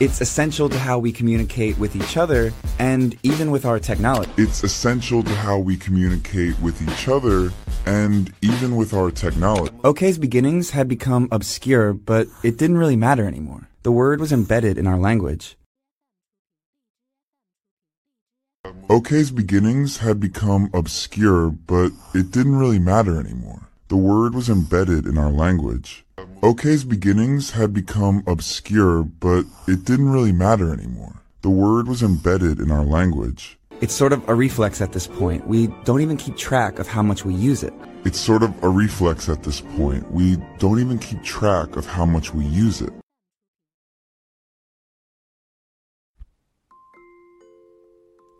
It's essential to how we communicate with each other and even with our technology. It's essential to how we communicate with each other and even with our technology. OK's beginnings had become obscure, but it didn't really matter anymore. The word was embedded in our language. OK's beginnings had become obscure, but it didn't really matter anymore. The word was embedded in our language. OK's beginnings had become obscure, but it didn't really matter anymore. The word was embedded in our language. It's sort of a reflex at this point. We don't even keep track of how much we use it. It's sort of a reflex at this point. We don't even keep track of how much we use it.